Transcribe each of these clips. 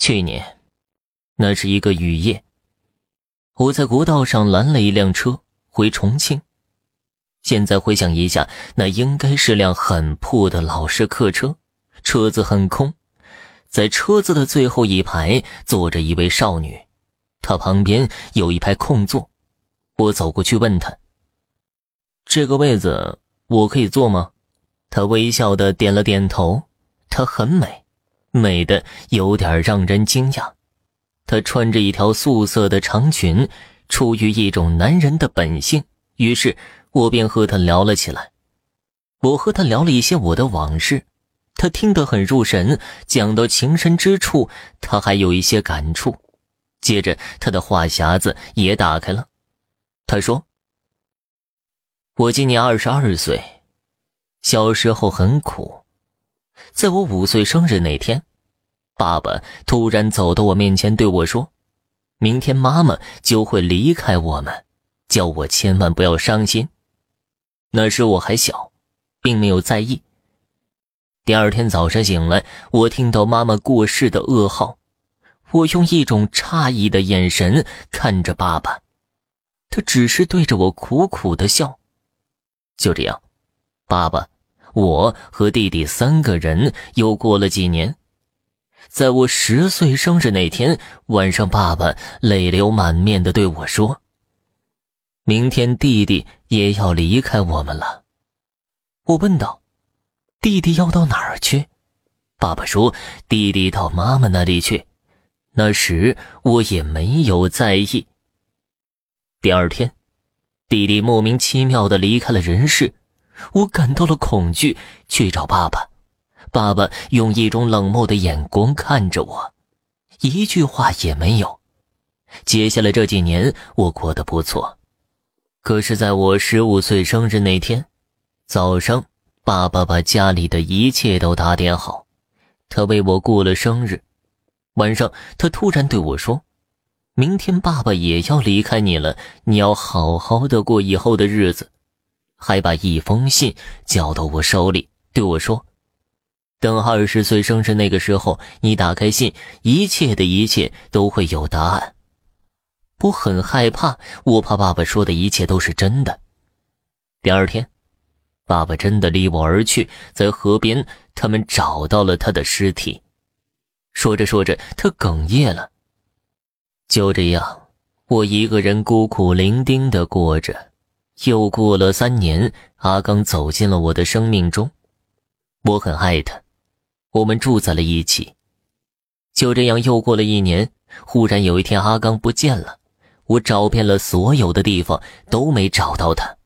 去年，那是一个雨夜，我在国道上拦了一辆车回重庆。现在回想一下，那应该是辆很破的老式客车，车子很空，在车子的最后一排坐着一位少女，她旁边有一排空座。我走过去问她：“这个位子我可以坐吗？”她微笑的点了点头。她很美。美的有点让人惊讶，她穿着一条素色的长裙，出于一种男人的本性，于是我便和她聊了起来。我和她聊了一些我的往事，她听得很入神，讲到情深之处，她还有一些感触。接着，她的话匣子也打开了，她说：“我今年二十二岁，小时候很苦。”在我五岁生日那天，爸爸突然走到我面前对我说：“明天妈妈就会离开我们，叫我千万不要伤心。”那时我还小，并没有在意。第二天早上醒来，我听到妈妈过世的噩耗，我用一种诧异的眼神看着爸爸，他只是对着我苦苦的笑。就这样，爸爸。我和弟弟三个人又过了几年，在我十岁生日那天晚上，爸爸泪流满面的对我说：“明天弟弟也要离开我们了。”我问道：“弟弟要到哪儿去？”爸爸说：“弟弟到妈妈那里去。”那时我也没有在意。第二天，弟弟莫名其妙的离开了人世。我感到了恐惧，去找爸爸。爸爸用一种冷漠的眼光看着我，一句话也没有。接下来这几年，我过得不错。可是，在我十五岁生日那天早上，爸爸把家里的一切都打点好，他为我过了生日。晚上，他突然对我说：“明天爸爸也要离开你了，你要好好的过以后的日子。”还把一封信交到我手里，对我说：“等二十岁生日那个时候，你打开信，一切的一切都会有答案。”我很害怕，我怕爸爸说的一切都是真的。第二天，爸爸真的离我而去，在河边，他们找到了他的尸体。说着说着，他哽咽了。就这样，我一个人孤苦伶仃的过着。又过了三年，阿刚走进了我的生命中，我很爱他，我们住在了一起。就这样又过了一年，忽然有一天阿刚不见了，我找遍了所有的地方都没找到他，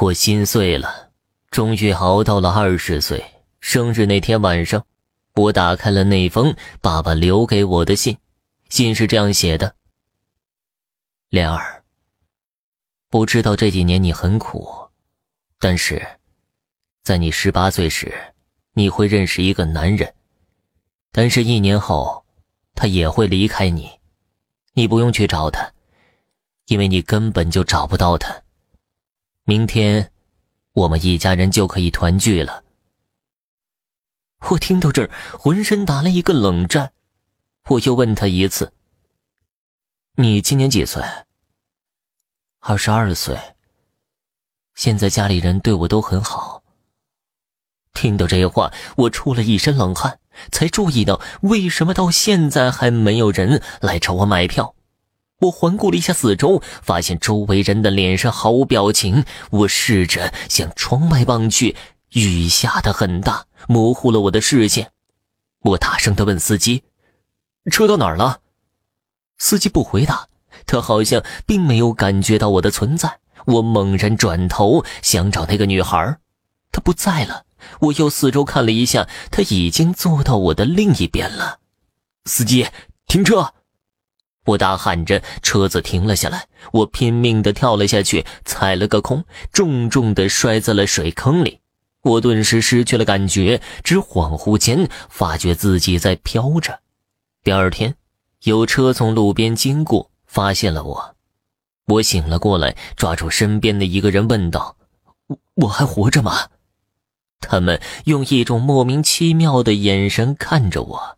我心碎了。终于熬到了二十岁生日那天晚上，我打开了那封爸爸留给我的信，信是这样写的：莲儿。不知道这几年你很苦，但是，在你十八岁时，你会认识一个男人，但是一年后，他也会离开你，你不用去找他，因为你根本就找不到他。明天，我们一家人就可以团聚了。我听到这儿，浑身打了一个冷战，我又问他一次：“你今年几岁？”二十二岁。现在家里人对我都很好。听到这话，我出了一身冷汗，才注意到为什么到现在还没有人来找我买票。我环顾了一下四周，发现周围人的脸上毫无表情。我试着向窗外望去，雨下的很大，模糊了我的视线。我大声的问司机：“车到哪儿了？”司机不回答。他好像并没有感觉到我的存在。我猛然转头想找那个女孩，她不在了。我又四周看了一下，她已经坐到我的另一边了。司机，停车！我大喊着，车子停了下来。我拼命地跳了下去，踩了个空，重重地摔在了水坑里。我顿时失去了感觉，只恍惚间发觉自己在飘着。第二天，有车从路边经过。发现了我，我醒了过来，抓住身边的一个人问道：“我我还活着吗？”他们用一种莫名其妙的眼神看着我。